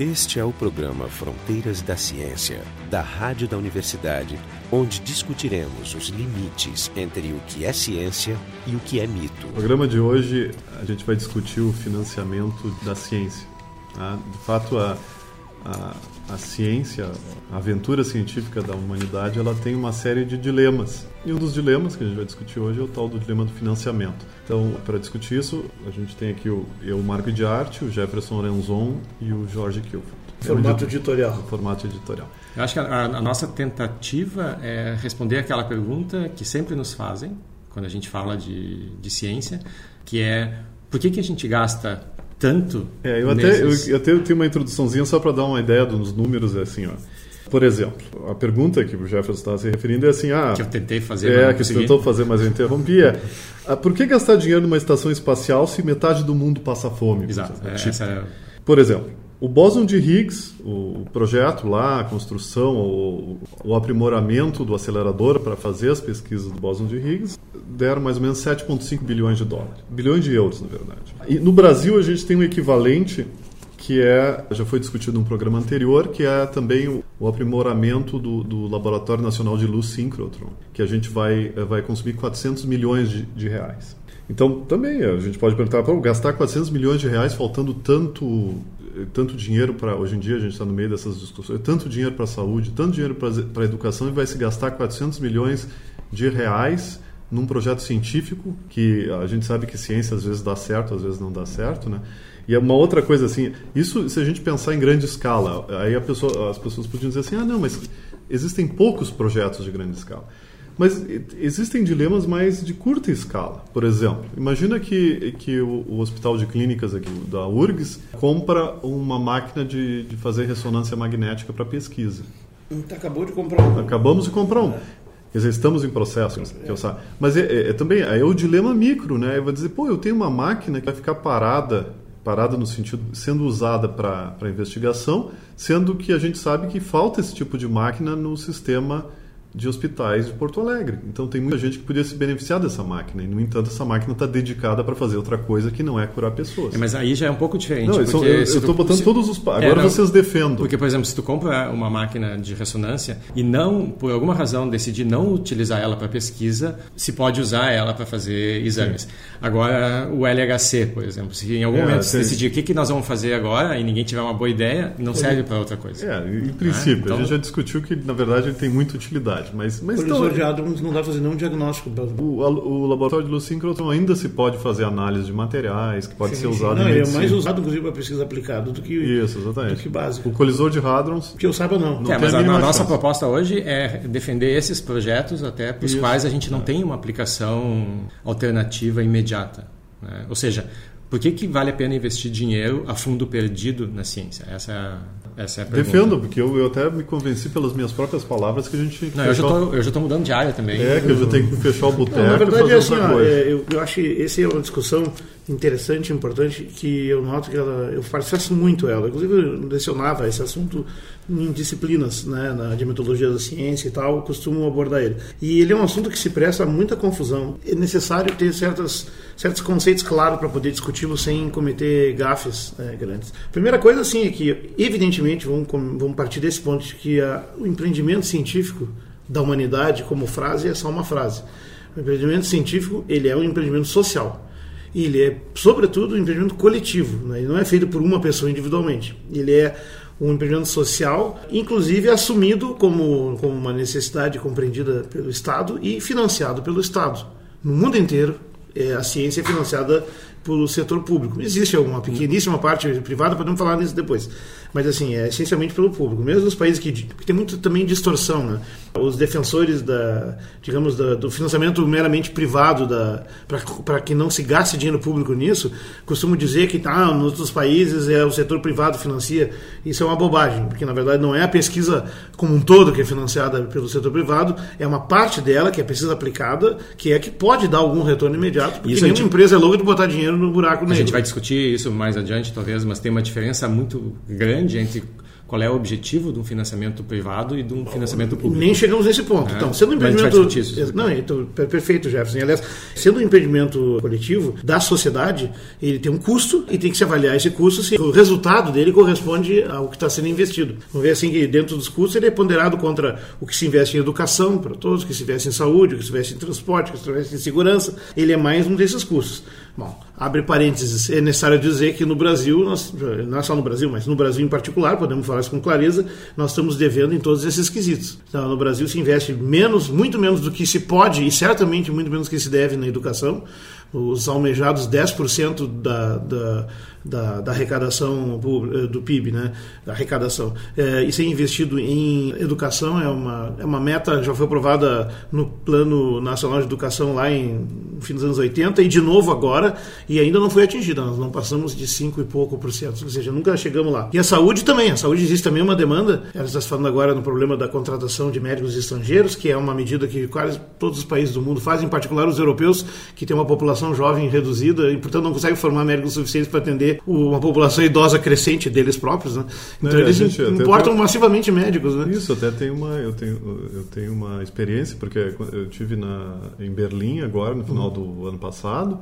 Este é o programa Fronteiras da Ciência, da Rádio da Universidade, onde discutiremos os limites entre o que é ciência e o que é mito. No programa de hoje, a gente vai discutir o financiamento da ciência. Tá? De fato, a, a, a ciência, a aventura científica da humanidade, ela tem uma série de dilemas. E um dos dilemas que a gente vai discutir hoje é o tal do dilema do financiamento. Então, para discutir isso, a gente tem aqui o, eu, Marco de Arte, o Jefferson Renzon e o Jorge Kilford. Formato editorial. Formato editorial. Eu acho que a, a, nossa tentativa é responder aquela pergunta que sempre nos fazem quando a gente fala de, de ciência, que é por que, que a gente gasta tanto. É, eu, até, eu, eu até tenho uma introduçãozinha só para dar uma ideia dos números, é assim, ó. Por exemplo, a pergunta que o Jefferson estava se referindo é assim: ah, que eu tentei fazer, é que você tentou fazer, mas eu interrompi. É, ah, por que gastar dinheiro numa estação espacial se metade do mundo passa fome? Exato. Por exemplo, é, é... por exemplo o bóson de Higgs, o projeto lá, a construção, o, o aprimoramento do acelerador para fazer as pesquisas do bóson de Higgs, deram mais ou menos 7,5 bilhões de dólares. Bilhões de euros, na verdade. E no Brasil a gente tem um equivalente que é, já foi discutido num programa anterior, que é também o, o aprimoramento do, do, Laboratório Nacional de Luz Síncrotron, que a gente vai, vai consumir 400 milhões de, de reais. Então, também a gente pode perguntar, gastar 400 milhões de reais faltando tanto tanto dinheiro para hoje em dia a gente está no meio dessas discussões, tanto dinheiro para a saúde, tanto dinheiro para a educação e vai se gastar 400 milhões de reais num projeto científico que a gente sabe que ciência às vezes dá certo, às vezes não dá certo, né? E é uma outra coisa assim, isso se a gente pensar em grande escala, aí pessoa, as pessoas podiam dizer assim, ah não, mas existem poucos projetos de grande escala. Mas existem dilemas mais de curta escala. Por exemplo, imagina que, que o, o Hospital de Clínicas aqui, da URGS compra uma máquina de, de fazer ressonância magnética para pesquisa. Acabou de comprar um. Acabamos de comprar um. Quer dizer, estamos em processo, que eu sabe. Mas é, é, é, também é o dilema micro, né? Eu vou dizer, pô, eu tenho uma máquina que vai ficar parada, parada no sentido sendo usada para investigação, sendo que a gente sabe que falta esse tipo de máquina no sistema de hospitais de Porto Alegre. Então tem muita gente que podia se beneficiar dessa máquina. E, no entanto, essa máquina está dedicada para fazer outra coisa que não é curar pessoas. É, mas aí já é um pouco diferente. Não, eu estou botando se... todos os. Agora é, não, vocês defendem. Porque, por exemplo, se tu compra uma máquina de ressonância e não, por alguma razão, decidir não utilizar ela para pesquisa, se pode usar ela para fazer exames. Sim. Agora, o LHC, por exemplo, se em algum é, momento se decidir o que, que nós vamos fazer agora e ninguém tiver uma boa ideia, não serve para outra coisa. É, em princípio. Então, a gente já discutiu que, na verdade, ele tem muita utilidade verdade. Mas, mas então, o de não dá fazer nenhum diagnóstico. O, o laboratório de Lucíncroton ainda se pode fazer análise de materiais, que pode sim, ser usado não, em medicina. É mais usado, inclusive, para pesquisa aplicada do que, Isso, exatamente. do que básico. O colisor de hadrons... Que eu saiba, não. não é, mas a, a nossa proposta hoje é defender esses projetos até para os quais a gente não é. tem uma aplicação alternativa imediata. Né? Ou seja, por que, que vale a pena investir dinheiro a fundo perdido na ciência? Essa é a, essa é a pergunta. Defendo, porque eu, eu, até me convenci pelas minhas próprias palavras que a gente. Não, fechar... eu já estou mudando de área também. É, que eu já tenho que fechar o boteco. Na verdade, é assim, ó, é, eu, eu acho que essa é uma discussão interessante, importante, que eu noto que ela, eu faço muito ela. Inclusive, eu lecionava esse assunto em disciplinas, né, na de metodologia da ciência e tal, costumo abordar ele. E ele é um assunto que se presta a muita confusão. É necessário ter certas, certos conceitos claros para poder discuti-lo sem cometer gafes né, grandes. Primeira coisa, assim, é que, evidentemente, vamos, vamos partir desse ponto de que a, o empreendimento científico da humanidade, como frase, é só uma frase. O empreendimento científico ele é um empreendimento social ele é, sobretudo, um empreendimento coletivo, né? ele não é feito por uma pessoa individualmente. Ele é um empreendimento social, inclusive assumido como, como uma necessidade compreendida pelo Estado e financiado pelo Estado. No mundo inteiro, é, a ciência é financiada pelo setor público. Existe alguma pequeníssima parte privada, podemos falar nisso depois mas assim, é essencialmente pelo público. Mesmo nos países que, que tem muito também distorção, né? Os defensores da, digamos, da, do financiamento meramente privado para que não se gaste dinheiro público nisso, costumam dizer que tá, nos outros países é o setor privado financia. Isso é uma bobagem, porque na verdade não é a pesquisa como um todo que é financiada pelo setor privado, é uma parte dela que é pesquisa aplicada, que é que pode dar algum retorno imediato, porque isso nenhuma gente... empresa é louca de botar dinheiro no buraco negro. A gente vai discutir isso mais adiante, talvez, mas tem uma diferença muito grande grande entre qual é o objetivo de um financiamento privado e de um financiamento público. Nem chegamos nesse ponto. É, então, sendo um empreendimento. isso. Não, então, per- perfeito, Jefferson. Aliás, sendo um empreendimento coletivo da sociedade, ele tem um custo e tem que se avaliar esse custo se o resultado dele corresponde ao que está sendo investido. Vamos ver assim que dentro dos custos ele é ponderado contra o que se investe em educação para todos, o que se investe em saúde, o que se investe em transporte, o que se investe em segurança. Ele é mais um desses custos. Bom, abre parênteses, é necessário dizer que no Brasil, nós, não é só no Brasil, mas no Brasil em particular, podemos falar isso com clareza, nós estamos devendo em todos esses quesitos. Então, no Brasil se investe menos, muito menos do que se pode e certamente muito menos do que se deve na educação. Os almejados 10% da, da, da, da arrecadação eh, do PIB, né? Da arrecadação. É, e ser investido em educação é uma, é uma meta, já foi aprovada no Plano Nacional de Educação lá em no fim dos anos 80 e de novo agora, e ainda não foi atingida. Nós não passamos de 5 e pouco por cento, ou seja, nunca chegamos lá. E a saúde também, a saúde existe também uma demanda. Ela está falando agora no problema da contratação de médicos estrangeiros, que é uma medida que quase todos os países do mundo fazem, em particular os europeus, que têm uma população jovem reduzida e, portanto, não conseguem formar médicos suficientes para atender uma população idosa crescente deles próprios. Né? Então, É, eles gente importam massivamente médicos. Né? Isso, até tem uma, eu tenho, eu tenho uma experiência, porque eu tive na, em Berlim agora, no final do ano passado,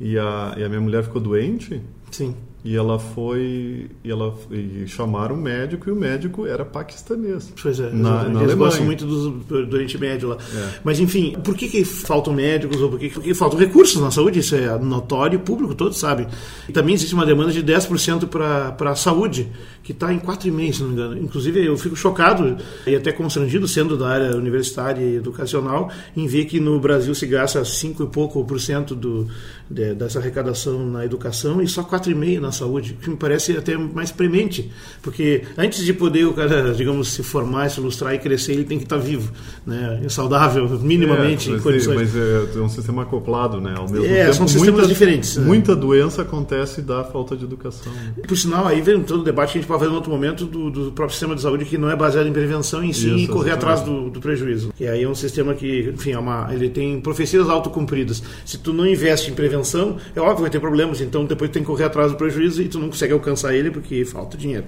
e a, e a minha mulher ficou doente, Sim. E ela foi, e ela e chamaram um médico, e o médico era paquistanês. Pois é, na, na eles gostam muito do, do Oriente Médio lá. É. Mas, enfim, por que, que faltam médicos ou por que, que faltam recursos na saúde? Isso é notório, público, todos sabem. E também existe uma demanda de 10% para a saúde, que está em 4,5%, se não me engano. Inclusive, eu fico chocado e até constrangido, sendo da área universitária e educacional, em ver que no Brasil se gasta 5 e pouco por cento do, de- dessa arrecadação na educação e só 4,5% na saúde, o que me parece até mais premente, porque antes de poder o cara, digamos, se formar, se ilustrar e crescer, ele tem que estar vivo, né? saudável, minimamente, É, em mas, condições. mas é, é um sistema acoplado, né? Ao mesmo É, tempo, são sistemas muita, diferentes, né? Muita doença acontece da falta de educação. Por sinal, aí vem todo o debate que a gente pode fazer em outro momento do, do próprio sistema de saúde que não é baseado em prevenção em si Isso, e correr atrás do, do prejuízo. E aí é um sistema que, enfim, é uma, ele tem profecias autocumpridas. Se tu não investe em prevenção, é óbvio que vai ter problemas, então depois tem que correr atrás do prejuízo e tu não consegue alcançar ele porque falta dinheiro.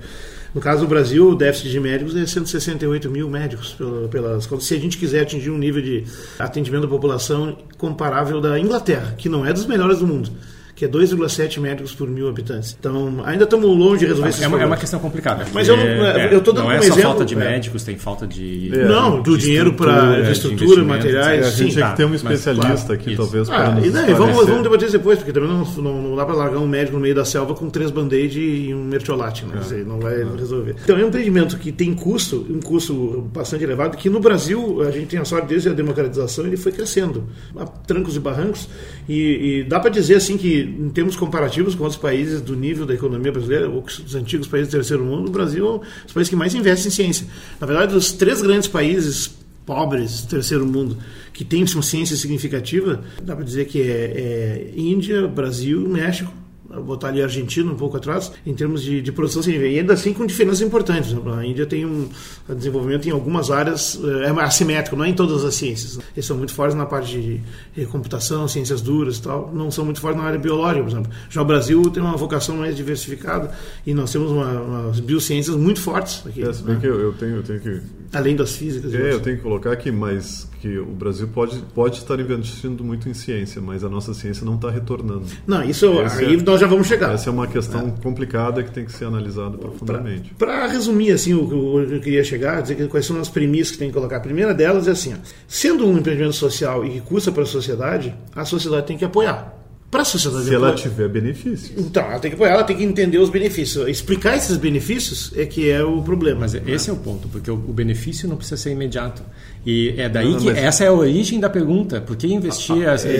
No caso do Brasil, o déficit de médicos é 168 mil médicos pela- pelas. Se a gente quiser atingir um nível de atendimento da população comparável da Inglaterra, que não é dos melhores do mundo, que é 2,7 médicos por mil habitantes. Então, ainda estamos longe de resolver esses É uma, é uma questão complicada. Mas eu não- porque, eu tô dando não um é só exemplo, falta de é. médicos, tem falta de. É, não, do de dinheiro para estrutura, materiais, É, a sim. gente tá, que ter um mas, especialista claro, aqui, isso. talvez, Ah, para nos e daí, vamos, vamos debater isso depois, porque também não, não, não dá para largar um médico no meio da selva com três band-aid e um mertiolate, né? Não vai resolver. Então é um empreendimento que tem custo, um custo bastante elevado, que no Brasil a gente tem a sorte desde a democratização, ele foi crescendo a trancos e barrancos, e, e dá para dizer assim que em termos comparativos com outros países do nível da economia brasileira, ou os antigos países do terceiro mundo, o Brasil é um dos países que mais investe em ciência. Na verdade, dos três grandes países pobres do terceiro mundo que tem uma ciência significativa, dá para dizer que é, é Índia, Brasil, México. Vou botar ali a Argentina um pouco atrás, em termos de, de produção científica. E ainda assim com diferenças importantes. Por exemplo, A Índia tem um desenvolvimento em algumas áreas, eh, é assimétrico, não é em todas as ciências. Eles são muito fortes na parte de, de computação, ciências duras e tal, não são muito fortes na área biológica, por exemplo. Já o Brasil tem uma vocação mais diversificada e nós temos uma, umas biociências muito fortes aqui. É, se bem né? que eu, eu tenho, eu tenho que Além das físicas. É, eu tenho que colocar aqui, mas que o Brasil pode, pode estar investindo muito em ciência, mas a nossa ciência não está retornando. Não, isso Esse aí é- nós já vamos chegar. Essa é uma questão complicada que tem que ser analisada profundamente. Para resumir assim o que eu- eu queria chegar, dizer que quais são as premissas que tem que colocar. A primeira delas é assim: ó, sendo um empreendimento social e que custa para a sociedade, a sociedade tem que apoiar. Para a sociedade Se ela apoiar- tiver benefícios. então, ela tem que apoiar, ela tem que entender os benefícios. Explicar esses benefícios é que é o problema. Mas esse é o ponto, porque o, o benefício não precisa ser imediato. E é daí Não, que mas- essa é a origem da pergunta. Por que investir? as- É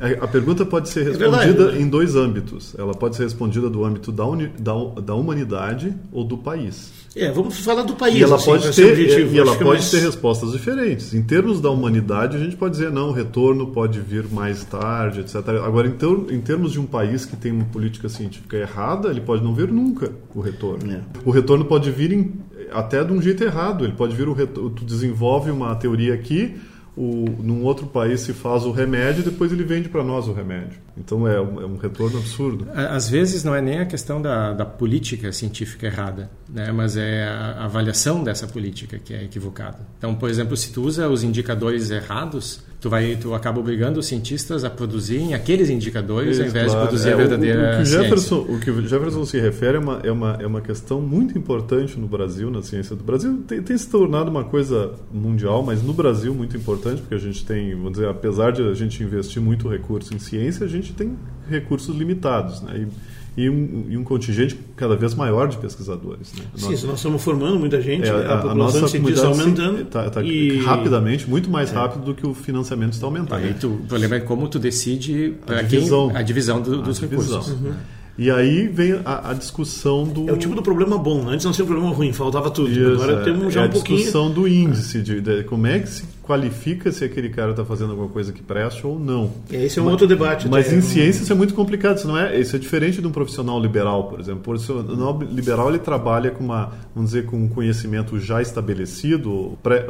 é- a, a pergunta pode ser verdade. respondida em dois âmbitos. Ela pode ser respondida do âmbito da, uni- da, da humanidade ou do país. É, vamos falar do país. E ela assim, pode ter, objetivo. e ela que pode mais- ter respostas diferentes. Em termos da humanidade, a gente pode dizer não, o retorno pode vir mais tarde, etc. Agora, em, ter- em termos de um país que tem uma política científica errada, ele pode não vir nunca o retorno. É. O retorno pode vir em- até de um jeito errado. Ele pode vir o retorno. Tu desenvolve uma teoria aqui, o, num outro país se faz o remédio e depois ele vende para nós o remédio. Então é um, é um, retorno absurdo. Às vezes não é nem a questão da, da política científica errada, né? mas é a avaliação dessa política que é equivocada. Então, por exemplo, se tu usa os indicadores errados, tu vai tu acaba obrigando os cientistas a produzirem aqueles indicadores Isso, ao invés claro. de produzir é, a verdadeira o, o, que Jefferson, o que Jefferson se refere é uma, é, uma, é uma questão muito importante no Brasil, na ciência do Brasil. Tem, tem se tornado uma coisa mundial, mas no Brasil muito importante, porque a gente tem, vamos dizer, apesar de a gente investir muito recurso em ciência, a gente tem recursos limitados, né? E, e um, e um, contingente cada vez maior de pesquisadores. Né? Sim, nós, nós estamos formando muita gente, é, a, a, população a está aumentando. Está tá e... rapidamente, muito mais é. rápido do que o financiamento está aumentando. Aí tu, o problema é como tu decide a divisão, quem, a divisão do, dos divisão. recursos. Uhum. E aí vem a, a, discussão do. É o tipo do problema bom. Né? Antes não tinha um problema ruim, faltava tudo. Isso, Agora é, temos já é um pouquinho. A discussão do índice, de, de, como é que se qualifica se aquele cara está fazendo alguma coisa que presta ou não. Esse é um mas, outro debate. Mas em ciência isso é muito complicado. Isso, não é, isso é diferente de um profissional liberal, por exemplo. O profissional liberal ele trabalha com uma, vamos dizer, com um conhecimento já estabelecido, pré,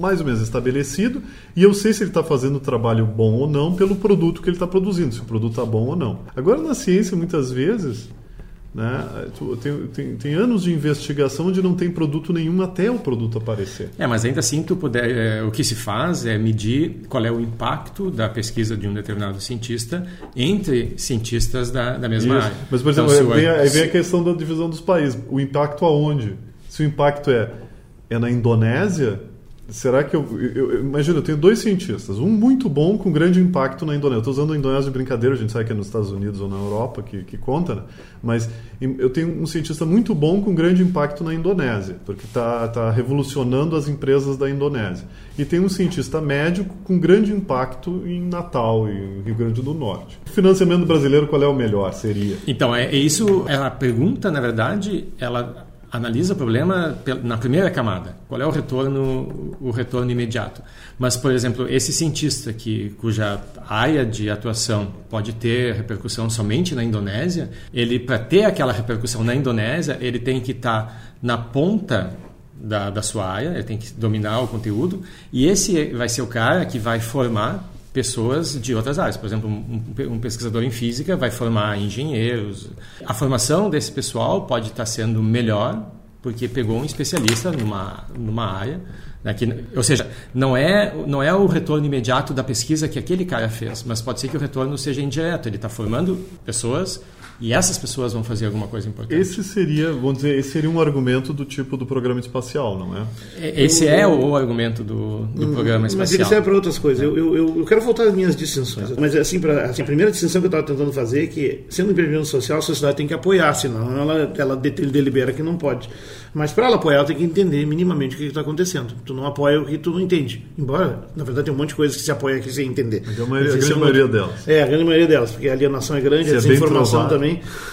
mais ou menos estabelecido, e eu sei se ele está fazendo o trabalho bom ou não pelo produto que ele está produzindo, se o produto está bom ou não. Agora na ciência muitas vezes né? Tem, tem, tem, anos de investigação onde não tem produto nenhum até o produto aparecer. É, mas ainda assim tu puder, é, o que se faz é medir qual é o impacto da pesquisa de um determinado cientista entre cientistas da, da mesma Isso. área. Mas, por exemplo, então, vem, aí vem a questão da divisão dos países. O impacto aonde? Se o impacto é, é na Indonésia, Será que eu, eu, eu, Imagina, eu tenho dois cientistas. Um muito bom com grande impacto na Indonésia. Eu estou usando a Indonésia de brincadeira, a gente sabe que é nos Estados Unidos ou na Europa que, que conta, né? Mas eu tenho um cientista muito bom com grande impacto na Indonésia, porque está tá revolucionando as empresas da Indonésia. E tem um cientista médio com grande impacto em Natal e Rio Grande do Norte. O financiamento brasileiro, qual é o melhor? Seria? Então, é, é isso. É a pergunta, na verdade, ela analisa o problema na primeira camada. Qual é o retorno, o retorno imediato? Mas, por exemplo, esse cientista que cuja área de atuação pode ter repercussão somente na Indonésia, ele para ter aquela repercussão na Indonésia, ele tem que estar tá na ponta da, da sua área, ele tem que dominar o conteúdo, e esse vai ser o cara que vai formar pessoas de outras áreas. Por exemplo, um, pesquisador em física vai formar engenheiros. A formação desse pessoal pode estar sendo melhor porque pegou um especialista numa, numa área. Né, que, ou seja, não é, não é o retorno imediato da pesquisa que aquele cara fez, mas pode ser que o retorno seja indireto. Ele está formando pessoas e essas pessoas vão fazer alguma coisa importante. Esse seria, vamos dizer, esse seria um argumento do tipo do programa espacial, não é? é esse é o argumento do, do hum, programa espacial. Mas ele serve para outras coisas. Eu, eu, eu, quero voltar às minhas distinções. Mas assim, pra, assim, a primeira distinção que eu estava tentando fazer é que, sendo um empreendimento social, a sociedade tem que apoiar, senão ela, ela delibera que não pode. Mas para ela apoiar, ela tem que entender minimamente o que está acontecendo. Tu não apoia o que tu não entende. Embora, na verdade, tem um monte de coisas que se apoia aqui sem entender. Mas a, maioria, a grande é maioria delas. É, a grande maioria delas, porque a alienação é grande, a é desinformação é também.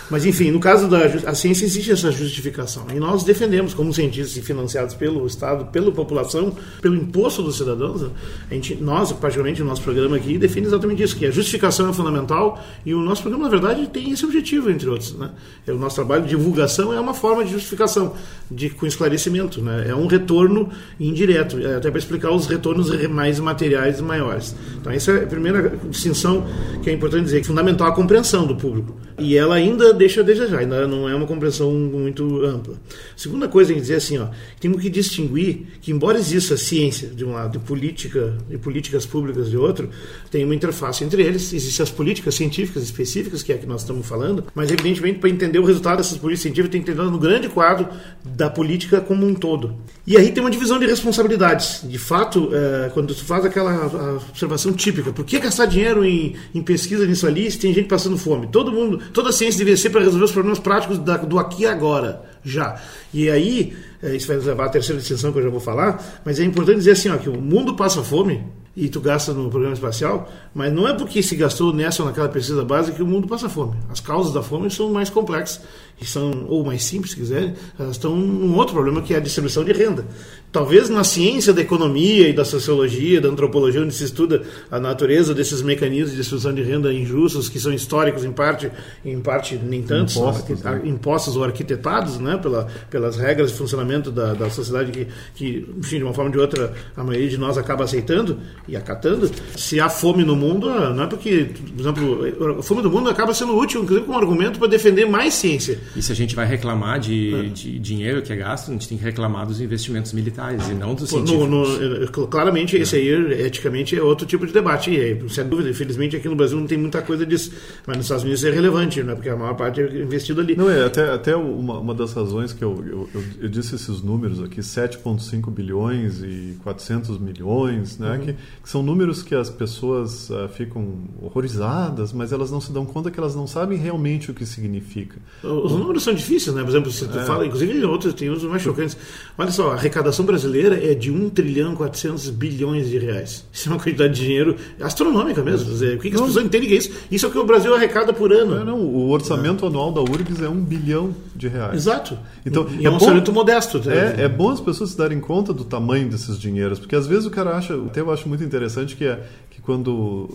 Mas, enfim, no caso da a ciência, existe essa justificação. E nós defendemos, como cientistas financiados pelo Estado, pela população, pelo imposto dos cidadãos, a gente, nós, particularmente, o nosso programa aqui, defende exatamente isso, que a justificação é fundamental e o nosso programa, na verdade, tem esse objetivo, entre outros. Né? O nosso trabalho de divulgação é uma forma de justificação de, com esclarecimento. Né? É um retorno indireto, é até para explicar os retornos mais materiais maiores. Então, essa é a primeira distinção que é importante dizer, que é fundamental a compreensão do público. E ela ainda deixa a desejar, ainda não é uma compreensão muito ampla. Segunda coisa é dizer assim, ó, temos que distinguir que, embora exista ciência de um lado e política e políticas públicas de outro, tem uma interface entre eles. Existem as políticas científicas específicas, que é a que nós estamos falando, mas evidentemente para entender o resultado dessas políticas científicas tem que entender no grande quadro da política como um todo. E aí tem uma divisão de responsabilidades. De fato, é, quando tu faz aquela observação típica, por que gastar dinheiro em, em pesquisa nisso ali se tem gente passando fome? Todo mundo, toda a ciência deveria ser para resolver os problemas práticos da, do aqui e agora, já. E aí, é, isso vai nos levar à terceira distinção que eu já vou falar, mas é importante dizer assim, ó, que o mundo passa fome e tu gasta no programa espacial, mas não é porque se gastou nessa ou naquela pesquisa básica que o mundo passa fome. As causas da fome são mais complexas, e são, ou mais simples, se quiserem, elas estão num outro problema que é a distribuição de renda. Talvez na ciência da economia e da sociologia, da antropologia, onde se estuda a natureza desses mecanismos de distribuição de renda injustos, que são históricos em parte, em parte nem tantos, impostos, né? impostos ou arquitetados né? Pela, pelas regras de funcionamento da, da sociedade que, que, enfim, de uma forma ou de outra, a maioria de nós acaba aceitando e acatando. Se há fome no mundo, não é porque, por exemplo, a fome do mundo acaba sendo útil, inclusive, como argumento para defender mais ciência. E se a gente vai reclamar de, é. de dinheiro que é gasto, a gente tem que reclamar dos investimentos militares e não dos científicos. No, no, claramente, esse aí, eticamente, é outro tipo de debate. E, sem dúvida, infelizmente, aqui no Brasil não tem muita coisa disso. Mas nos Estados Unidos é relevante, né? porque a maior parte é investido ali. Não, é até, até uma, uma das razões que eu, eu, eu, eu disse esses números aqui, 7,5 bilhões e 400 milhões, né? Uhum. Que, que, são números que as pessoas uh, ficam horrorizadas, mas elas não se dão conta que elas não sabem realmente o que significa. Os números são difíceis, né? Por exemplo, se tu é. fala, inclusive outros tem uns mais chocantes. Olha só, a arrecadação brasileira é de 1 trilhão 400 bilhões de reais. Isso é uma quantidade de dinheiro astronômica mesmo. Dizer, o que, que as pessoas entendem que é isso? Isso é o que o Brasil arrecada por ano. Não, não o orçamento é. anual da URGS é 1 bilhão de reais. Exato. Então, e, é, é um orçamento modesto. É, é bom as pessoas se darem conta do tamanho desses dinheiros, porque às vezes o cara acha, até eu acho muito interessante que é que quando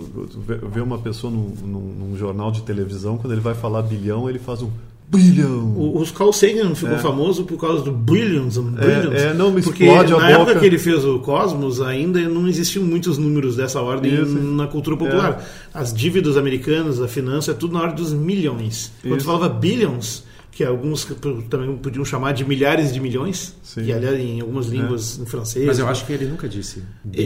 vê uma pessoa num, num, num jornal de televisão, quando ele vai falar bilhão, ele faz um bilhão. O, os Carl Sagan ficou é. famoso por causa do billions. É, é não me porque na boca. época que ele fez o Cosmos ainda não existiam muitos números dessa ordem Isso. na cultura popular. É. As dívidas americanas, a finança, é tudo na ordem dos milhões. Quando Isso. falava billions, que alguns também podiam chamar de milhares de milhões, Sim. que aliás em algumas línguas é. em francês. Mas eu acho que ele nunca disse.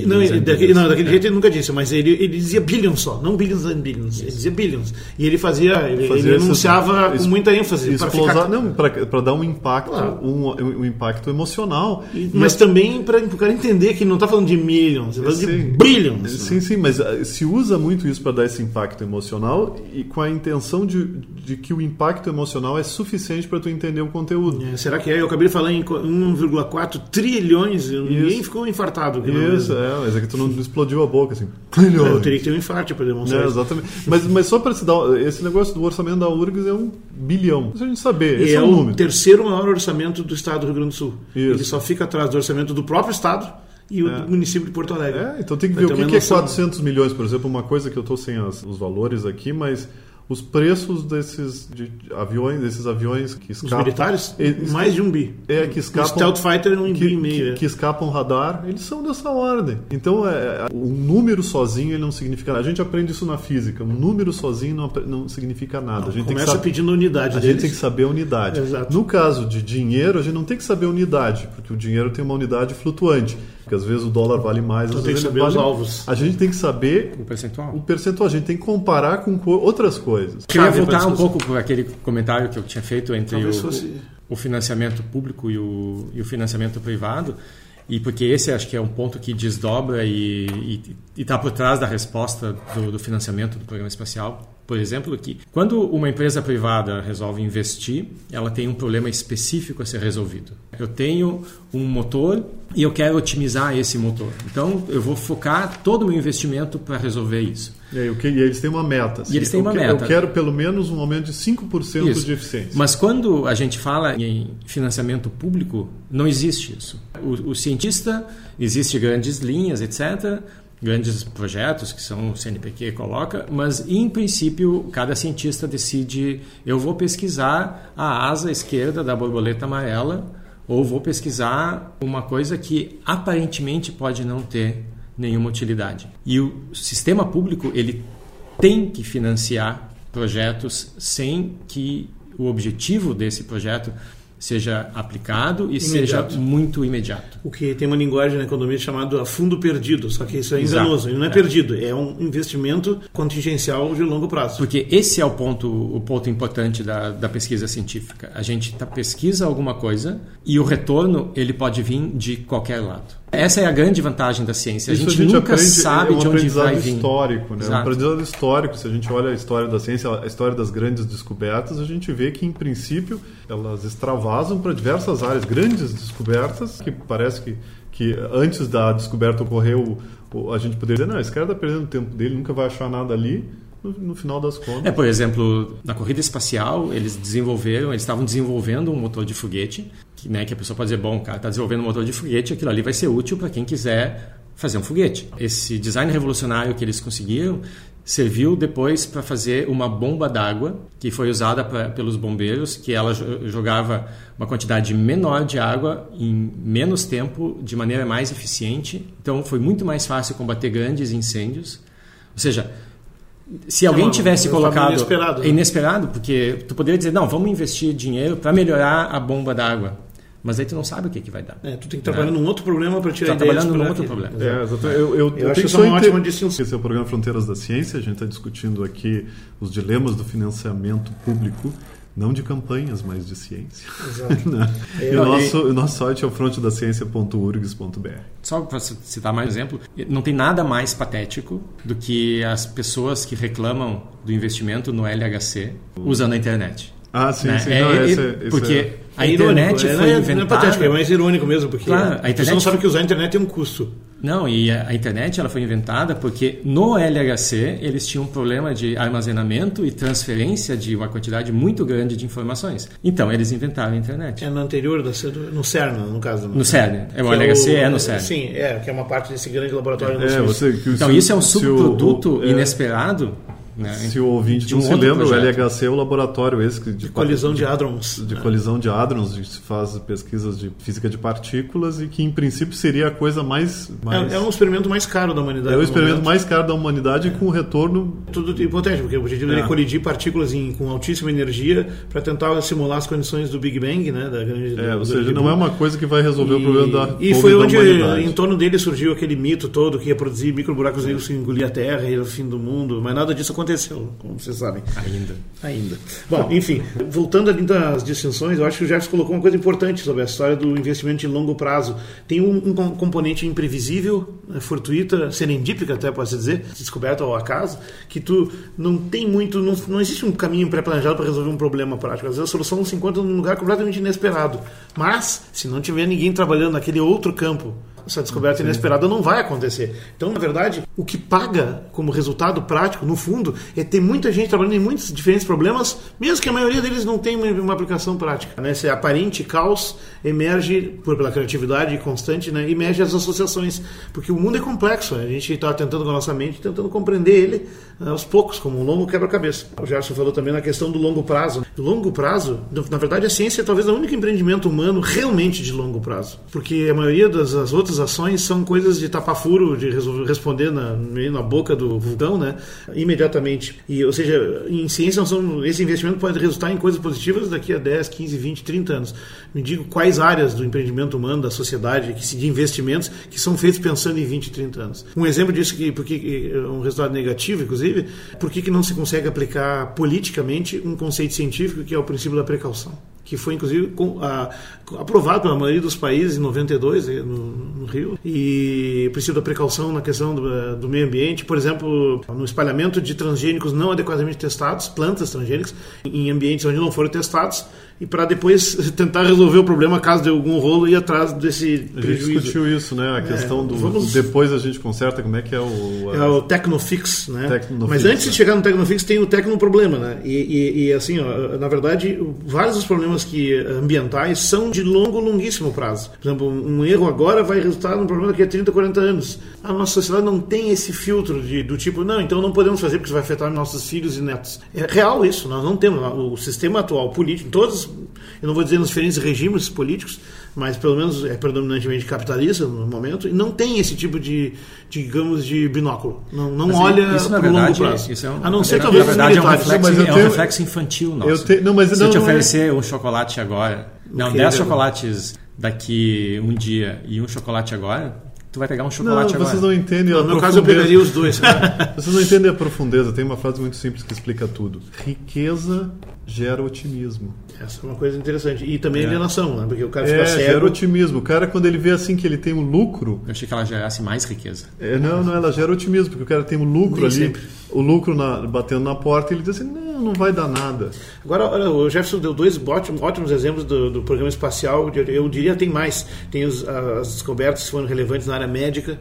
Não, ele, daquele, não, daquele é. jeito ele nunca disse, mas ele, ele dizia billions só, não billions and billions, Isso. ele dizia billions. E ele fazia, ele, fazia ele anunciava com muita ênfase. Para ficar... Não, para dar um impacto, claro. um, um, impacto emocional. E, mas também para o cara entender que não está falando de millions, ele está falando de billions. Sim, né? sim, mas eh, se usa muito isso para dar esse impacto emocional e com a intenção de, de que o impacto emocional é suficiente para tu entender o conteúdo. É, será que é? Eu acabei de falar em 1,4 trilhões, e ninguém ficou infartado. Isso, é, mas é que tu não explodiu a boca assim. Trilhões. Eu teria que ter um infarto para demonstrar. É, exatamente. Mas, mas só para se dar. Esse negócio do orçamento da URGS é um bilhão. Se a gente saber. Esse é, é o número. terceiro maior orçamento do estado do Rio Grande do Sul. Isso. Ele só fica atrás do orçamento do próprio estado e o é. município de Porto Alegre. É, então tem que ver o que, que é 400 milhões, por exemplo, uma coisa que eu estou sem as, os valores aqui, mas os preços desses de aviões, desses aviões que escapam. Os militares? Eles, mais de um bi. É, que escapam. O Stealth Fighter é um que, bi e meio. Que, é. que, escapam radar, eles são dessa ordem. Então, é, um número sozinho ele não significa nada. A gente aprende isso na física. Um número sozinho não, não significa nada. Não, a gente começa tem que pedindo unidade. A deles. gente tem que saber a unidade. Exato. No caso de dinheiro, a gente não tem que saber a unidade, porque o dinheiro tem uma unidade flutuante porque às vezes o dólar vale mais. Então tem que saber vale... os alvos. A gente tem que saber o percentual. O percentual. A gente tem que comparar com outras coisas. Eu queria voltar um pouco para aquele comentário que eu tinha feito entre o, fosse... o, financiamento público e o, e o financiamento privado. E porque esse acho que é um ponto que desdobra e está por trás da resposta do, do financiamento do programa espacial por exemplo, que quando uma empresa privada resolve investir, ela tem um problema específico a ser resolvido. Eu tenho um motor e eu quero otimizar esse motor. Então, eu vou focar todo o meu investimento para resolver isso. E, aí, e eles têm uma meta. Assim, e eles têm uma eu, meta. Eu quero pelo menos um aumento de 5% isso. de eficiência. Mas quando a gente fala em financiamento público, não existe isso. O, o cientista, existe grandes linhas, etc., grandes projetos que são o CNPq coloca, mas em princípio cada cientista decide eu vou pesquisar a asa esquerda da borboleta amarela ou vou pesquisar uma coisa que aparentemente pode não ter nenhuma utilidade. E o sistema público ele tem que financiar projetos sem que o objetivo desse projeto seja aplicado e imediato. seja muito imediato. O que tem uma linguagem na economia chamada fundo perdido, só que isso é enganoso, não é, é, perdido, é um investimento contingencial de longo prazo. Porque esse é o ponto, o ponto importante da, da pesquisa científica. A gente tá, pesquisa alguma coisa e o retorno ele pode vir de qualquer lado. Essa é a grande vantagem da ciência. A gente, a gente nunca aprende, sabe é um de onde vai vir. histórico, né? Exato. Um aprendizado histórico. Se a gente olha a história da ciência, a história das grandes descobertas, a gente vê que, em princípio, elas extravasam para diversas áreas. Grandes descobertas, que parece que, que antes da descoberta ocorreu, a gente poderia dizer, não, esse cara está perdendo o tempo dele, nunca vai achar nada ali no, no final das contas. É, por exemplo, na corrida espacial, eles desenvolveram, eles estavam desenvolvendo um motor de foguete, que, né, que a pessoa pode dizer, bom, o cara está desenvolvendo um motor de foguete, aquilo ali vai ser útil para quem quiser fazer um foguete. Esse design revolucionário que eles conseguiram serviu depois para fazer uma bomba d'água que foi usada pra, pelos bombeiros, que ela jogava uma quantidade menor de água em menos tempo, de maneira mais eficiente. Então foi muito mais fácil combater grandes incêndios. Ou seja, se alguém não, tivesse colocado inesperado, né? inesperado, porque tu poderia dizer não, vamos investir dinheiro para melhorar a bomba d'água. Mas aí tu não sabe o que, que vai dar. É, tu tem que trabalhar num outro problema para tirar Tá trabalhando num explorar outro aquilo. problema. É, exatamente. Eu, eu, Eu tenho acho isso só uma inte- ótima distinção. Esse é o programa Fronteiras da Ciência. A gente está discutindo aqui os dilemas do financiamento público, não de campanhas, mas de ciência. Exato. Né? É, e o não, nosso, o nosso site é o frontedaciencia.urgs.br. Só para citar mais um exemplo, não tem nada mais patético do que as pessoas que reclamam do investimento no LHC usando a internet. Ah, sim, né? sim. É- não, é- esse, esse porque é- a É internet irônico, é, foi não é- Não é inventada. patético, é mais irônico mesmo, porque Claro, a internet não sabe foi- que usar a internet tem um custo. Não, e a, a internet ela foi inventada porque no LHC eles tinham um problema de armazenamento e transferência de uma quantidade muito grande de informações. Então eles inventaram a internet. É no anterior, da, no CERN, no caso. No CERN. É, o Que LHC é no CERN. Sim, é, que é uma parte desse grande laboratório no É, Suíça. você, que Então isso é um subproduto o- é, inesperado. Né? Se o ouvinte de não um se lembra, o projeto. LHC é o laboratório esse que- de, Colisão de hadrons. de né? colisão de hadrons, onde se faz pesquisas de física de partículas e que em princípio seria a coisa mais, mais É, é um experimento mais caro da humanidade. é o experimento momento. mais caro da humanidade com retorno Tudo hipotético, porque o objetivo É. é colidir partículas em, com altíssima energia para tentar simular as condições do Big Bang, né? Da grande, é, do ou seja, não é uma coisa que vai resolver o E- problema da E foi da onde, humanidade. em torno dele, surgiu aquele mito todo que ia produzir micro buracos negros que engolir a Terra e o fim do mundo. Mas nada disso aconteceu, como vocês sabem. Ainda. Ainda. Bom, enfim, voltando ali das distinções, eu acho que o Jefferson colocou uma coisa importante sobre a história do investimento em longo prazo. Tem um, um com- componente imprevisível, né, fortuita, serendípica até pode dizer, descoberta ao acaso, que tu não tem muito, não, não existe um caminho pré-planejado para resolver um problema prático. Às vezes a solução se encontra num lugar completamente inesperado. Mas, se não tiver ninguém trabalhando naquele outro campo, essa descoberta inesperada não vai acontecer. Então, na verdade, o que paga como resultado prático, no fundo, é ter muita gente trabalhando em muitos diferentes problemas, mesmo que a maioria deles não tenha uma, aplicação prática. Né? Esse aparente caos emerge, por pela criatividade constante, né? emerge as associações. Porque o mundo é complexo, a gente está tentando com a nossa mente, tentando compreender ele né, aos poucos, como um longo quebra-cabeça. O Gerson falou também na questão do longo prazo. O longo prazo, na verdade, a ciência é talvez o único empreendimento humano realmente de longo prazo. Porque a maioria das das ações são coisas de tapar furo, de responder na, na boca do vulcão, né? Imediatamente. E, ou seja, em ciência, somos- esse investimento pode resultar em coisas positivas daqui a 10, 15, 20, 30 anos. Me digo quais áreas do empreendimento humano, da sociedade, de investimentos, que são feitos pensando em 20, 30 anos. Um exemplo disso, que, porque é um resultado negativo, inclusive, por que não se consegue aplicar politicamente um conceito científico que é o princípio da precaução? Que foi inclusive com- a- aprovado pela maioria dos países em 92 eh, no, no Rio. E princípio da precaução na questão do, eh, do meio ambiente, por exemplo, no espalhamento de transgênicos não adequadamente testados, plantas transgênicas em ambientes onde não foram testados e para depois tentar resolver o problema caso de algum rolo e ir atrás desse A gente prejuízo. discutiu isso, né? A questão do vamos- depois a gente conserta como é que é o É o Tecnofix, né? Tecnofix, Mas antes de né? chegar no Tecnofix tem o Tecnoproblema, né? E, e, e, assim, ó, na verdade, vários dos problemas que ambientais são de longo, longuíssimo prazo. Por exemplo, um erro agora vai resultar num problema daqui a 30, 40 anos. A nossa sociedade não tem esse filtro de, do tipo, não, então não podemos fazer porque isso vai afetar nossos filhos e netos. É real isso, nós não temos. O sistema atual político, todos, eu não vou dizer nos diferentes regimes políticos, mas pelo menos é predominantemente capitalista no momento, e não tem esse tipo de, digamos, de binóculo. Não, não Mas olha isso, na para o longo verdade, prazo. Isso é um, a não ser na talvez os verdade, é um reflexo, Mas eu é um tenho- reflexo infantil nosso. Eu te- não, mas Se não, eu te não é- oferecer um chocolate agora, não, que 10 ele- chocolates daqui um dia e um chocolate agora, tu vai pegar um Não, chocolate agora. vocês não entendem a No meu caso, eu pegaria os dois. Vocês não entendem a profundeza. Tem uma frase muito simples que explica tudo. Riqueza gera otimismo. Essa é uma coisa interessante. E também É. alienação, né? Porque o cara fica É, gera cego. otimismo. O cara, quando ele vê assim que ele tem um lucro, Eu achei que ela gerasse mais riqueza. é, não, não, ela gera otimismo, porque o cara tem um lucro Nem ali, sempre. o lucro na- batendo na porta, e ele diz assim, não, não vai dar nada. Agora, olha, o Jefferson deu dois ótimos, ótimos exemplos do, do programa espacial. Eu diria tem mais. Tem os- as descobertas que foram relevantes na área médica.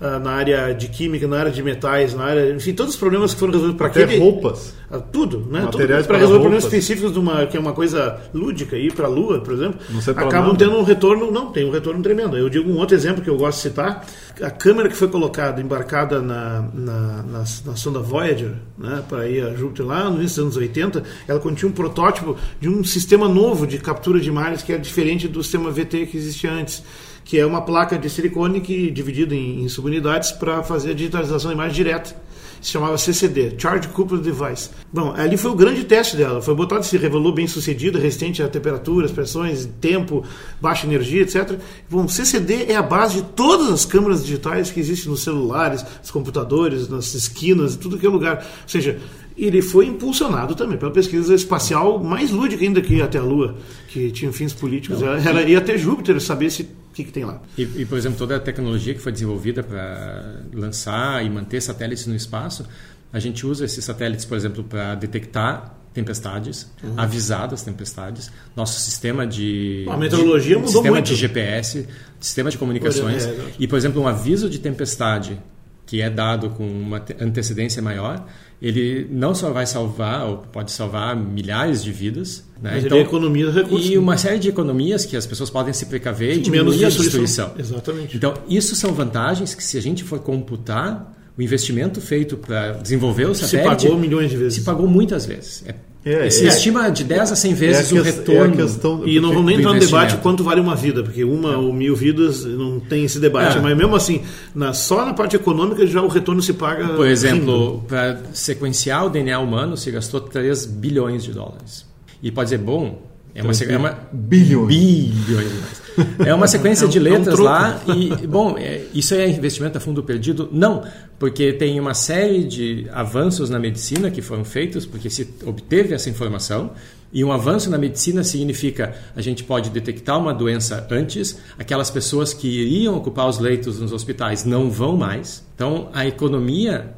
Uh, na área de química, na área de metais, na área, enfim, todos os problemas que foram resolvidos para aquele roupas. Uh, tudo, né? Materiais para para resolver problemas roupas. específicos de uma que é uma coisa lúdica ir para a Lua, por exemplo, acabam nada. tendo um retorno, não, tem um retorno tremendo. Eu digo um outro exemplo que eu gosto de citar, a câmera que foi colocada, embarcada na, na, na, na sonda Voyager, né, para ir a Júpiter lá no início dos anos 80, ela continha um protótipo de um sistema novo de captura de imagens que é diferente do sistema VT que existia antes, que é uma placa de silicone que dividida em, em subunidades para fazer a digitalização da imagem direta se chamava CCD, Charge Coupled Device. Bom, ali foi o grande teste dela. Foi botado, se revelou bem sucedido, resistente a temperaturas, pressões, tempo, baixa energia, etc. Bom, CCD é a base de todas as câmeras digitais que existem nos celulares, nos computadores, nas esquinas, tudo que é lugar. Ou seja, ele foi impulsionado também pela pesquisa espacial mais lúdica ainda que até a Lua, que tinha fins políticos. Ela, ela ia até Júpiter saber se que, que tem lá. E, e, por exemplo, toda a tecnologia que foi desenvolvida para lançar e manter satélites no espaço, a gente usa esses satélites, por exemplo, para detectar tempestades, Uhum. avisar das tempestades. Nosso sistema de A meteorologia de, mudou sistema muito. de GPS, sistema de comunicações É, é. e, por exemplo, um aviso de tempestade que é dado com uma te- antecedência maior, ele não só vai salvar ou pode salvar milhares de vidas, né? Mas ele economiza recursos. e uma série de economias que as pessoas podem se precaver e Menos diminuir a destruição. Exatamente. Então, isso são vantagens que, se a gente for computar, o investimento feito para desenvolver o se satélite pagou milhões de vezes. se pagou muitas vezes. É, É, se é. estima de 10 a 100 vezes é a o que- retorno. É questão, E não vamos nem entrar no debate quanto vale uma vida, porque uma ou mil vidas não tem esse debate. É. Mas mesmo assim, na- só na parte econômica já o retorno se paga. Por exemplo, para sequenciar o DNA humano se gastou 3 bilhões de dólares. E pode dizer, bom, é uma, é uma bilhões. bilhões de dólares. É uma sequência É um- de é um letras lá e, bom, é- isso é investimento a fundo perdido? Não, porque tem uma série de avanços na medicina que foram feitos porque se obteve essa informação e um avanço na medicina significa a gente pode detectar uma doença antes, aquelas pessoas que iriam ocupar os leitos nos hospitais não vão mais. Então, a economia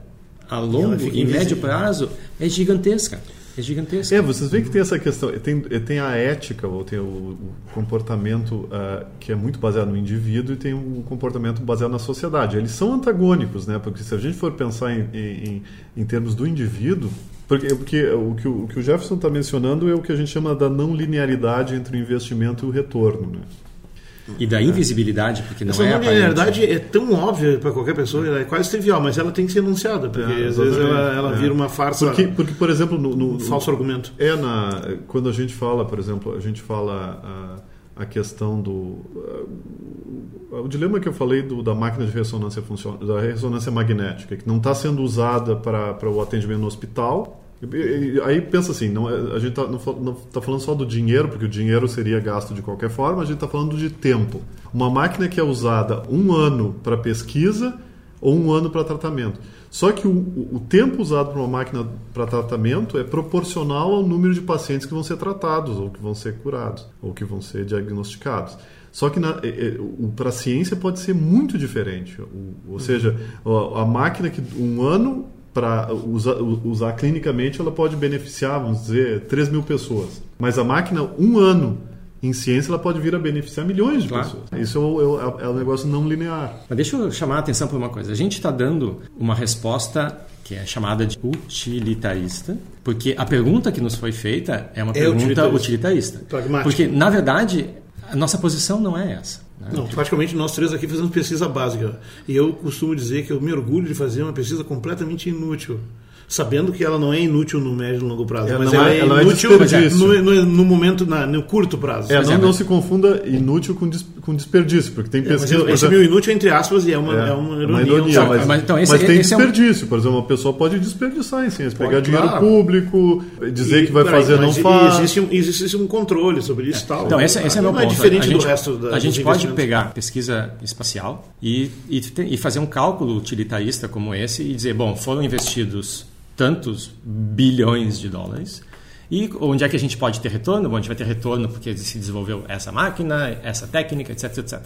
a longo e médio prazo é gigantesca. É gigantesca. É, vocês veem que tem essa questão, tem, tem a ética, ou tem o, o comportamento ah, que é muito baseado no indivíduo e tem o comportamento baseado na sociedade. Eles são antagônicos, né? Porque se a gente for pensar em, em, em termos do indivíduo, porque, porque o, que o, o que o Jefferson está mencionando é o que a gente chama da não linearidade entre o investimento e o retorno, né? E da invisibilidade, porque não Essa é não aparente. linearidade é tão óbvia para qualquer pessoa, ela é quase trivial, mas ela tem que ser enunciada, porque É, às vezes ela, ela É. vira uma farsa, Porque, porque por exemplo, no, no- um falso argumento. É na quando a gente fala, por exemplo, a gente fala a, a questão do ah, o dilema que eu falei do, da máquina de ressonância funcional, da ressonância magnética, que não está sendo usada para, para o atendimento no hospital. Aí pensa assim, não, é- a gente tá, não, não tá falando só do dinheiro, porque o dinheiro seria gasto de qualquer forma, a gente está falando de tempo. Uma máquina que é usada um ano para pesquisa ou um ano para tratamento. Só que o, o- tempo usado para uma máquina para tratamento é proporcional ao número de pacientes que vão ser tratados, ou que vão ser curados, ou que vão ser diagnosticados. Só que para a ciência pode ser muito diferente. Ou seja, a, a máquina que um ano para usar, usar clinicamente ela pode beneficiar, vamos dizer, 3 mil pessoas. Mas a máquina, um ano em ciência, ela pode vir a beneficiar milhões de Claro. pessoas. Isso é o, é o- é negócio não linear. Mas deixa eu chamar a atenção para uma coisa. A gente está dando uma resposta que é chamada de utilitarista, porque a pergunta que nos foi feita é uma É pergunta utilitarista. utilitarista. Pragmática. Porque, na verdade, a nossa posição não é essa. Né? Não, praticamente nós três aqui fazemos pesquisa básica. E eu costumo dizer que eu me orgulho de fazer uma pesquisa completamente inútil. Sabendo que ela não é inútil no médio e longo prazo, É, mas ela é- é, ela é inútil desperdício. no, no- no momento, na- no curto prazo. É, não, é, não se confunda inútil com, com desperdício, porque tem É, mas pesquisa... eu- por esse exemplo- meu inútil entre aspas e é uma, é, É, uma é ironia. uma ironia, um mas, Mas então esse- mas tem esse é um- desperdício. Por exemplo, uma pessoa pode desperdiçar em ciência, Pode, pegar dinheiro claro. público, dizer E, que vai peraí, fazer, não mas faz. Existe um, existe um controle sobre isso e tal. Então, esse, esse é meu não ponto. é diferente a gente, do resto da, A gente pode pegar pesquisa espacial e, e, e fazer um cálculo utilitarista como esse e dizer, bom, foram investidos tantos bilhões de dólares e onde é que a gente pode ter retorno? Bom, a gente vai ter retorno porque se desenvolveu essa máquina, essa técnica, etc, etc.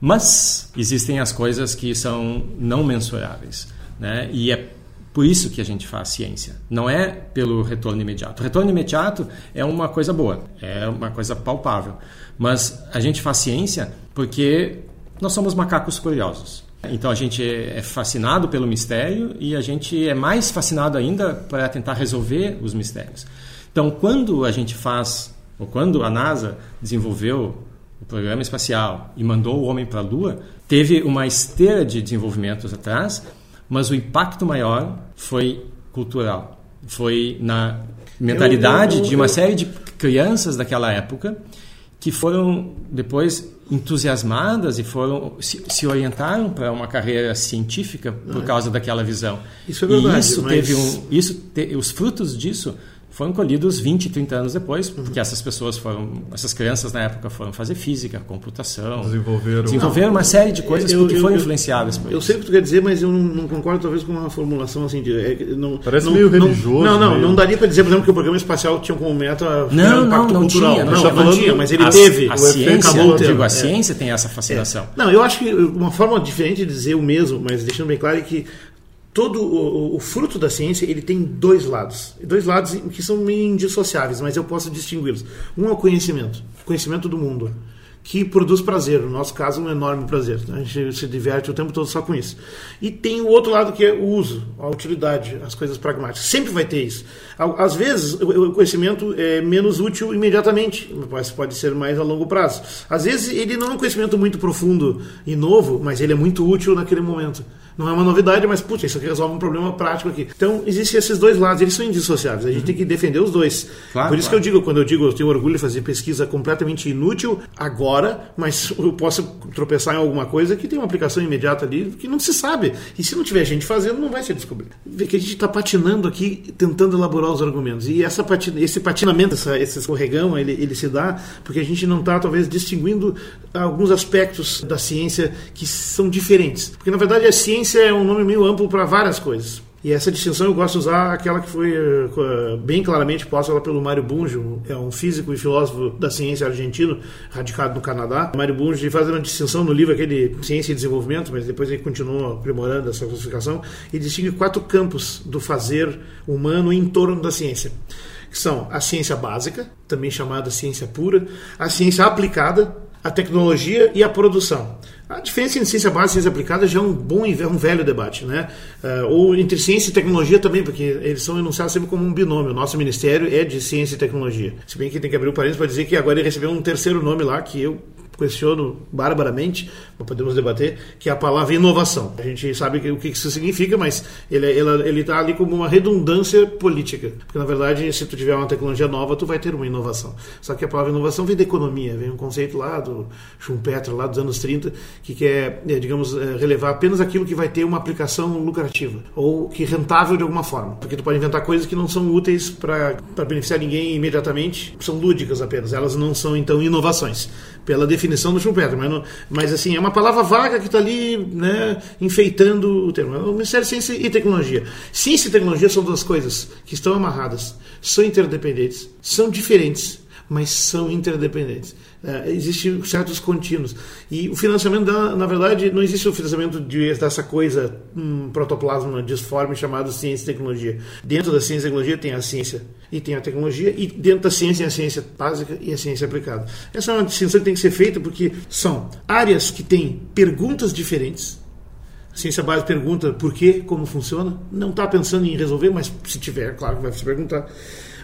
Mas existem as coisas que são não mensuráveis, né? E é por isso que a gente faz ciência. Não é pelo retorno imediato. O retorno imediato é uma coisa boa, é uma coisa palpável. Mas a gente faz ciência porque nós somos macacos curiosos. Então a gente é fascinado pelo mistério e a gente é mais fascinado ainda para tentar resolver os mistérios. Então, quando a gente faz, ou quando a NASA desenvolveu o programa espacial e mandou o homem para a Lua, teve uma esteira de desenvolvimentos atrás, mas o impacto maior foi cultural. Foi na mentalidade eu, eu, eu, de uma série de crianças daquela época que foram depois entusiasmadas e foram se, se orientaram para uma carreira científica por causa daquela visão. Isso é verdade. E isso mas... teve um, isso te, os frutos disso foram colhidos 20, 30 anos depois, porque essas pessoas foram, essas crianças na época foram fazer física, computação, desenvolveram, desenvolveram uma série de coisas eu, que foram influenciadas por Eu isso. sei o que tu quer dizer, mas eu não, não concordo talvez com uma formulação assim de é, não, Parece não, meio não, religioso. Não, não, meio... não daria para dizer, por exemplo, que o programa espacial tinha como meta não, um impacto não, cultural. Tinha, não, não, não, falando, tinha, mas ele a, teve. A o ciência, acabou digo, a é. ciência tem essa fascinação. É. Não, eu acho que uma forma diferente de dizer o mesmo, mas deixando bem claro é que todo o, o, fruto da ciência ele tem dois lados. Dois lados que são indissociáveis mas eu posso distingui-los. Um é o conhecimento conhecimento do mundo que produz prazer, no nosso caso um enorme prazer. A gente se diverte o tempo todo só com isso. E tem o outro lado que é o uso a utilidade, as coisas pragmáticas. Sempre vai ter isso. Às vezes o conhecimento é menos útil imediatamente mas pode ser mais a longo prazo. Às vezes ele não é um conhecimento muito profundo e novo mas ele é muito útil naquele momento não é uma novidade, mas putz, isso aqui resolve um problema prático aqui. Então, existem esses dois lados, eles são indissociáveis. A gente uhum. tem que defender os dois. Claro, Por isso claro. que eu digo, quando eu digo, eu tenho orgulho de fazer pesquisa completamente inútil agora, mas eu posso tropeçar em alguma coisa que tem uma aplicação imediata ali que não se sabe. E se não tiver gente fazendo, não vai ser descoberto. Vê que a gente está patinando aqui, tentando elaborar os argumentos. E essa patina, esse patinamento, essa, esse escorregão, ele, ele se dá porque a gente não está, talvez, distinguindo alguns aspectos da ciência que são diferentes. Porque, na verdade, a ciência ciência é um nome meio amplo para várias coisas. E essa distinção eu gosto de usar aquela que foi uh, bem claramente posta pelo Mário Bunge, é um físico e filósofo da ciência argentino, radicado no Canadá. Mário Bunge faz uma distinção no livro aquele Ciência e Desenvolvimento, mas depois ele continua aprimorando essa classificação e distingue quatro campos do fazer humano em torno da ciência, que são a ciência básica, também chamada ciência pura, a ciência aplicada, a tecnologia e a produção. A diferença entre ciência básica e ciência aplicada já é um bom e um velho debate, né? Uh, ou entre ciência e tecnologia também, porque eles são enunciados sempre como um binômio. Nosso ministério é de ciência e tecnologia. Se bem que tem que abrir o parênteses para dizer que agora ele recebeu um terceiro nome lá, que eu questiono barbaramente, podemos debater, que é a palavra inovação. A gente sabe o que isso significa, mas ele ele está ali como uma redundância política, porque na verdade se tu tiver uma tecnologia nova, tu vai ter uma inovação. Só que a palavra inovação vem da economia, vem um conceito lá do Schumpeter lá dos anos 30 que quer, é, digamos, é, relevar apenas aquilo que vai ter uma aplicação lucrativa ou que rentável de alguma forma, porque tu pode inventar coisas que não são úteis para beneficiar ninguém imediatamente, são lúdicas apenas, elas não são então inovações pela definição do Schumpeter, mas, não, mas assim, é uma palavra vaga que está ali né, enfeitando o termo. O Ministério de Ciência e Tecnologia. Ciência e tecnologia são duas coisas que estão amarradas, são interdependentes, são diferentes, mas são interdependentes. É, existem certos contínuos. E o financiamento, da, na verdade, não existe o financiamento de, dessa coisa, um protoplasma disforme chamado ciência e tecnologia. Dentro da ciência e tecnologia tem a ciência e tem a tecnologia, e dentro da ciência tem a ciência básica e a ciência aplicada. Essa é uma distinção que tem que ser feita porque são áreas que têm perguntas diferentes. A ciência básica pergunta por quê, como funciona. Não está pensando em resolver, mas se tiver, claro que vai se perguntar.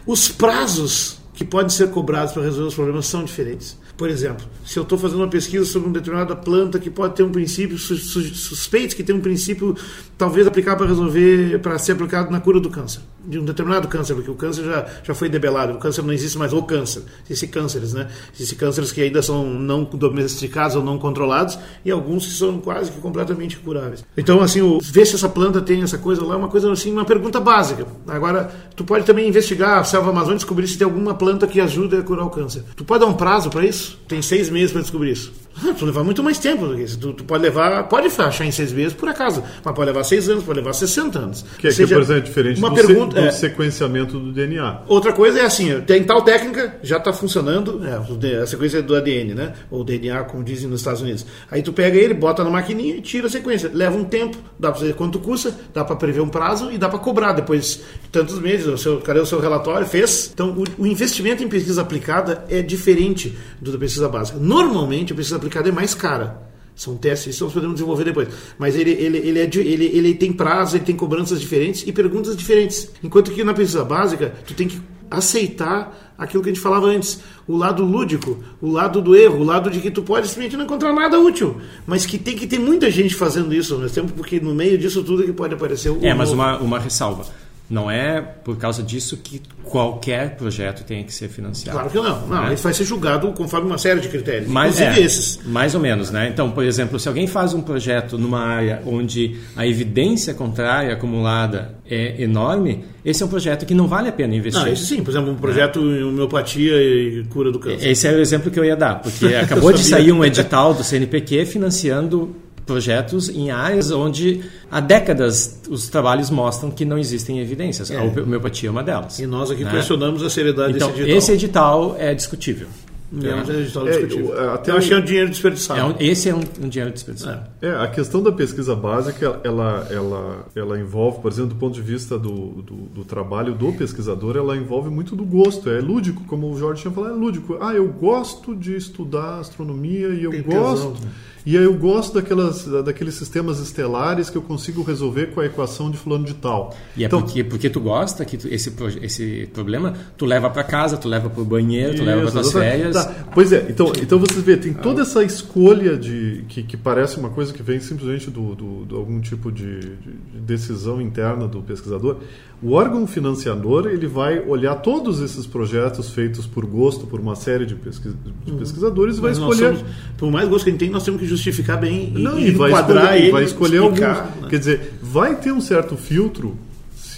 Os prazos que podem ser cobrados para resolver os problemas são diferentes. Por exemplo, se eu estou fazendo uma pesquisa sobre uma determinada planta que pode ter um princípio, suspeito que tem um princípio talvez aplicar para resolver, para ser aplicado na cura do câncer, de um determinado câncer, porque o câncer já, já foi debelado, o câncer não existe mais o câncer, existem cânceres, né? Existem cânceres que ainda são não domesticados ou não controlados e alguns que são quase que completamente curáveis. Então, assim, o, ver se essa planta tem essa coisa lá é uma coisa assim, uma pergunta básica. Agora, tu pode também investigar a selva amazônica e descobrir se tem alguma planta que ajuda a curar o câncer. Tu pode dar um prazo para isso? Tem seis meses para descobrir isso. Ah, tu levar muito mais tempo do que isso. Tu, tu, pode levar, pode achar em seis meses por acaso, mas pode levar seis anos, pode levar 60 anos. Que é, seja, que, por exemplo, é diferente uma do, pergunta, se, do é, sequenciamento do DNA. Outra coisa é assim, tem tal técnica, já está funcionando, é, a sequência do ADN, né? Ou DNA, como dizem nos Estados Unidos. Aí tu pega ele, bota na maquininha e tira a sequência. Leva um tempo, dá para saber quanto custa, dá para prever um prazo e dá para cobrar depois de tantos meses. O seu, cadê o seu relatório? Fez. Então, o, o investimento em pesquisa aplicada é diferente do da pesquisa básica. Normalmente, a pesquisa aplicada é mais cara São testes, isso nós podemos desenvolver depois. Mas ele, ele, ele, é de, ele, ele tem prazo, ele tem cobranças diferentes e perguntas diferentes. Enquanto que na pesquisa básica, tu tem que aceitar aquilo que a gente falava antes, o lado lúdico, o lado do erro, o lado de que tu pode simplesmente não encontrar nada útil, mas que tem que ter muita gente fazendo isso ao mesmo tempo, porque no meio disso tudo que pode aparecer o É, mas uma, uma ressalva. Não é por causa disso que qualquer projeto tem que ser financiado. Claro que não. Não, É. ele vai ser julgado conforme uma série de critérios. Mas inclusive é, esses. mais ou menos, né? Então, por exemplo, se alguém faz um projeto numa área onde a evidência contrária acumulada é enorme, esse é um projeto que não vale a pena investir. Não, esse sim, por exemplo, um projeto em homeopatia e cura do câncer. Esse é o exemplo que eu ia dar, porque acabou de sair um edital do CNPq financiando projetos em áreas onde há décadas os trabalhos mostram que não existem evidências. A homeopatia é uma delas. E nós aqui né? pressionamos a seriedade Então, desse edital. esse edital é discutível. É um edital É, discutível. até eu achei um dinheiro desperdiçado. É um- esse é um, um dinheiro desperdiçado. É, a questão da pesquisa básica, ela, ela, ela envolve, por exemplo, do ponto de vista do, do, do trabalho do pesquisador, ela envolve muito do gosto. É lúdico, como o Jorge tinha falado, é lúdico. Ah, eu gosto de estudar astronomia e eu Tem gosto. tesão, né? E aí eu gosto daquelas, daqueles sistemas estelares que eu consigo resolver com a equação de fulano de tal. E é então, porque, porque tu gosta que tu- esse, esse problema tu leva para casa, tu leva para o banheiro, tu leva para exatamente. férias. Tá. Pois é, então, então vocês veem, tem toda essa escolha de que, que parece uma coisa que vem simplesmente do, do, de algum tipo de, de- de decisão interna do pesquisador. O órgão financiador ele vai olhar todos esses projetos feitos por gosto por uma série de, pesquis, de pesquisadores e vai Mas escolher. somos- por mais gosto que a gente tem, nós temos que justificar bem e, Não, e e vai escolher, ele, vai escolher alguns. explicar, né? Quer dizer, vai ter um certo filtro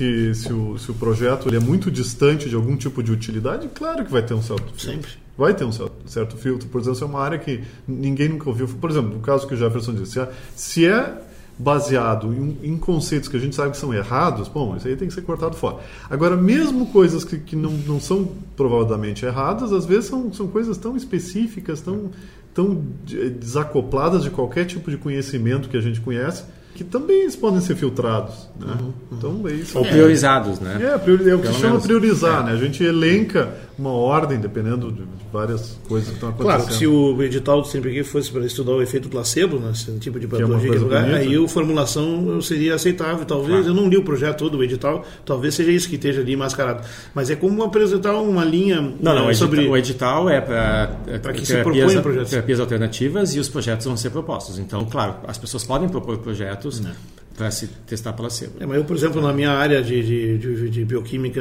se, se, o, se o projeto ele é muito distante de algum tipo de utilidade, claro que vai ter um certo filtro. Sempre. Vai ter um certo, certo filtro. Por exemplo, se é uma área que ninguém nunca ouviu. Por exemplo, no caso que o Jefferson disse, se é, se é baseado em, em conceitos que a gente sabe que são errados, bom, isso aí tem que ser cortado fora. Agora, mesmo coisas que, que não, não são provavelmente erradas, às vezes são, são coisas tão específicas, tão, tão de- desacopladas de qualquer tipo de conhecimento que a gente conhece, que também eles podem ser filtrados. Né? Então, é isso. Ou priorizados, né? É, priori- é o que Pelo se chama menos. priorizar, né? A gente elenca uma ordem dependendo de, várias coisas que estão acontecendo. Claro, que se o edital do CNPq fosse para estudar o efeito placebo, né, esse tipo de é patologia, é lugar, bonita. aí a formulação seria aceitável. Talvez, eu não li o projeto todo, o edital, talvez seja isso que esteja ali mascarado. Mas é como apresentar uma linha Não, não, eh, sobre... o edital é para que se proponha projetos. terapias alternativas e os projetos vão ser propostos. Então, claro, as pessoas podem propor projetos status. Para se testar placebo. É, mas eu, por exemplo, na minha área de, de, de, de bioquímica,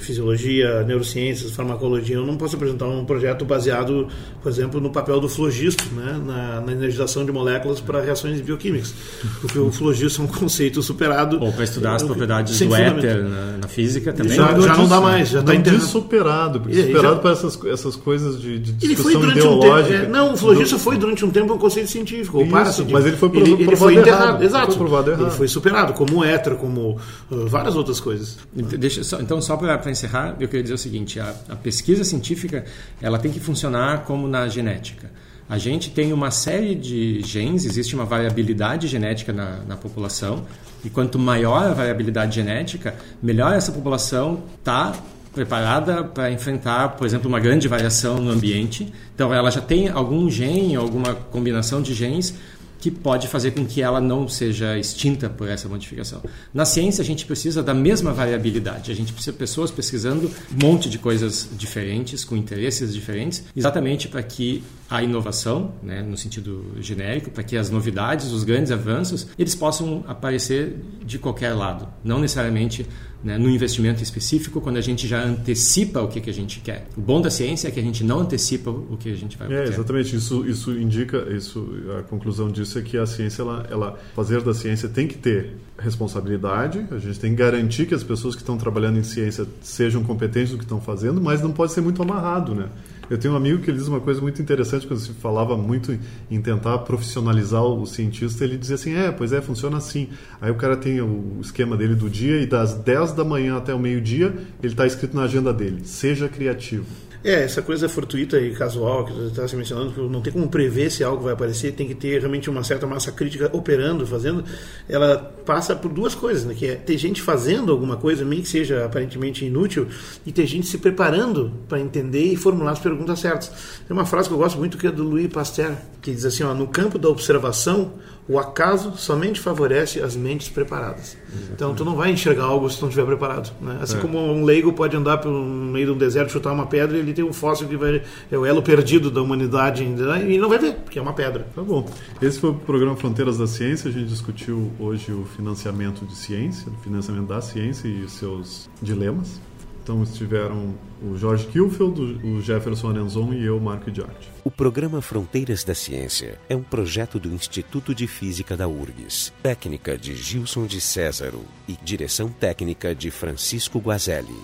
fisiologia, neurociências, farmacologia, eu não posso apresentar um projeto baseado, por exemplo, no papel do flogisto, né, na, na energização de moléculas para reações bioquímicas. Porque o flogisto é um conceito superado. Ou para estudar as Eu- propriedades do éter na, na física também. Já- Não já não dá mais, já tá não enterrado. diz superado, porque aí, superado já- para essas, essas coisas de, de Ele foi discussão durante um tempo. ideológica. é, não, o flogista foi durante um tempo um conceito científico, ou Isso, mas ele foi ele, provo- ele provado foi errado, enterrado, ele exato. foi provado errado. Ele foi superado, como hétero, como uh, várias outras coisas. Deixa, só- então, só para encerrar, eu queria dizer o seguinte: a, a pesquisa científica ela tem que funcionar como na genética. A gente tem uma série de genes, existe uma variabilidade genética na, na população, e quanto maior a variabilidade genética, melhor essa população está preparada para enfrentar, por exemplo, uma grande variação no ambiente. Então, ela já tem algum gene, alguma combinação de genes que pode fazer com que ela não seja extinta por essa modificação. Na ciência, a gente precisa da mesma variabilidade. A gente precisa de pessoas pesquisando um monte de coisas diferentes, com interesses diferentes, exatamente para que a inovação, né, no sentido genérico, para que as novidades, os grandes avanços, eles possam aparecer de qualquer lado, não necessariamente né, no investimento específico, quando a gente já antecipa o que, que a gente quer. O bom da ciência é que a gente não antecipa o que a gente vai É, exatamente. Isso, isso indica, isso, a conclusão disso é que a ciência, ela, ela, fazer da ciência tem que ter responsabilidade, a gente tem que garantir que as pessoas que estão trabalhando em ciência sejam competentes no que estão fazendo, mas não pode ser muito amarrado, né? Eu tenho um amigo que ele diz uma coisa muito interessante quando se falava muito em- tentar profissionalizar o cientista, ele dizia assim: "É, pois é, funciona assim". Aí o cara tem o esquema dele do dia e das 10 da manhã até o meio-dia, ele está escrito na agenda dele: "Seja criativo". É, essa coisa fortuita e casual que você está se mencionando, não tem como prever se algo vai aparecer, tem que ter realmente uma certa massa crítica operando, fazendo, ela passa por duas coisas, né? Que é ter gente fazendo alguma coisa, meio que seja aparentemente inútil, e ter gente se preparando para entender e formular as perguntas certas. Tem uma frase que eu gosto muito que é do Louis Pasteur, que diz assim, ó, no campo da observação, o acaso somente favorece as mentes preparadas. Exatamente. Então tu não vai enxergar algo se tu não estiver preparado. Né? Assim é. como um leigo pode andar pelo meio de um deserto, chutar uma pedra, e ele tem um fóssil que vai, é o elo perdido da humanidade né? e não vai ver, porque é uma pedra. Tá bom. Esse foi o programa Fronteiras da Ciência. A gente discutiu hoje o financiamento de ciência, o financiamento da ciência e os seus dilemas. Então estiveram o Jorge Kilfeld, o Jefferson Arenzon e eu, Marco Diarte. O programa Fronteiras da Ciência é um projeto do Instituto de Física da URGS, técnica de Gilson de Césaro e direção técnica de Francisco Guazelli.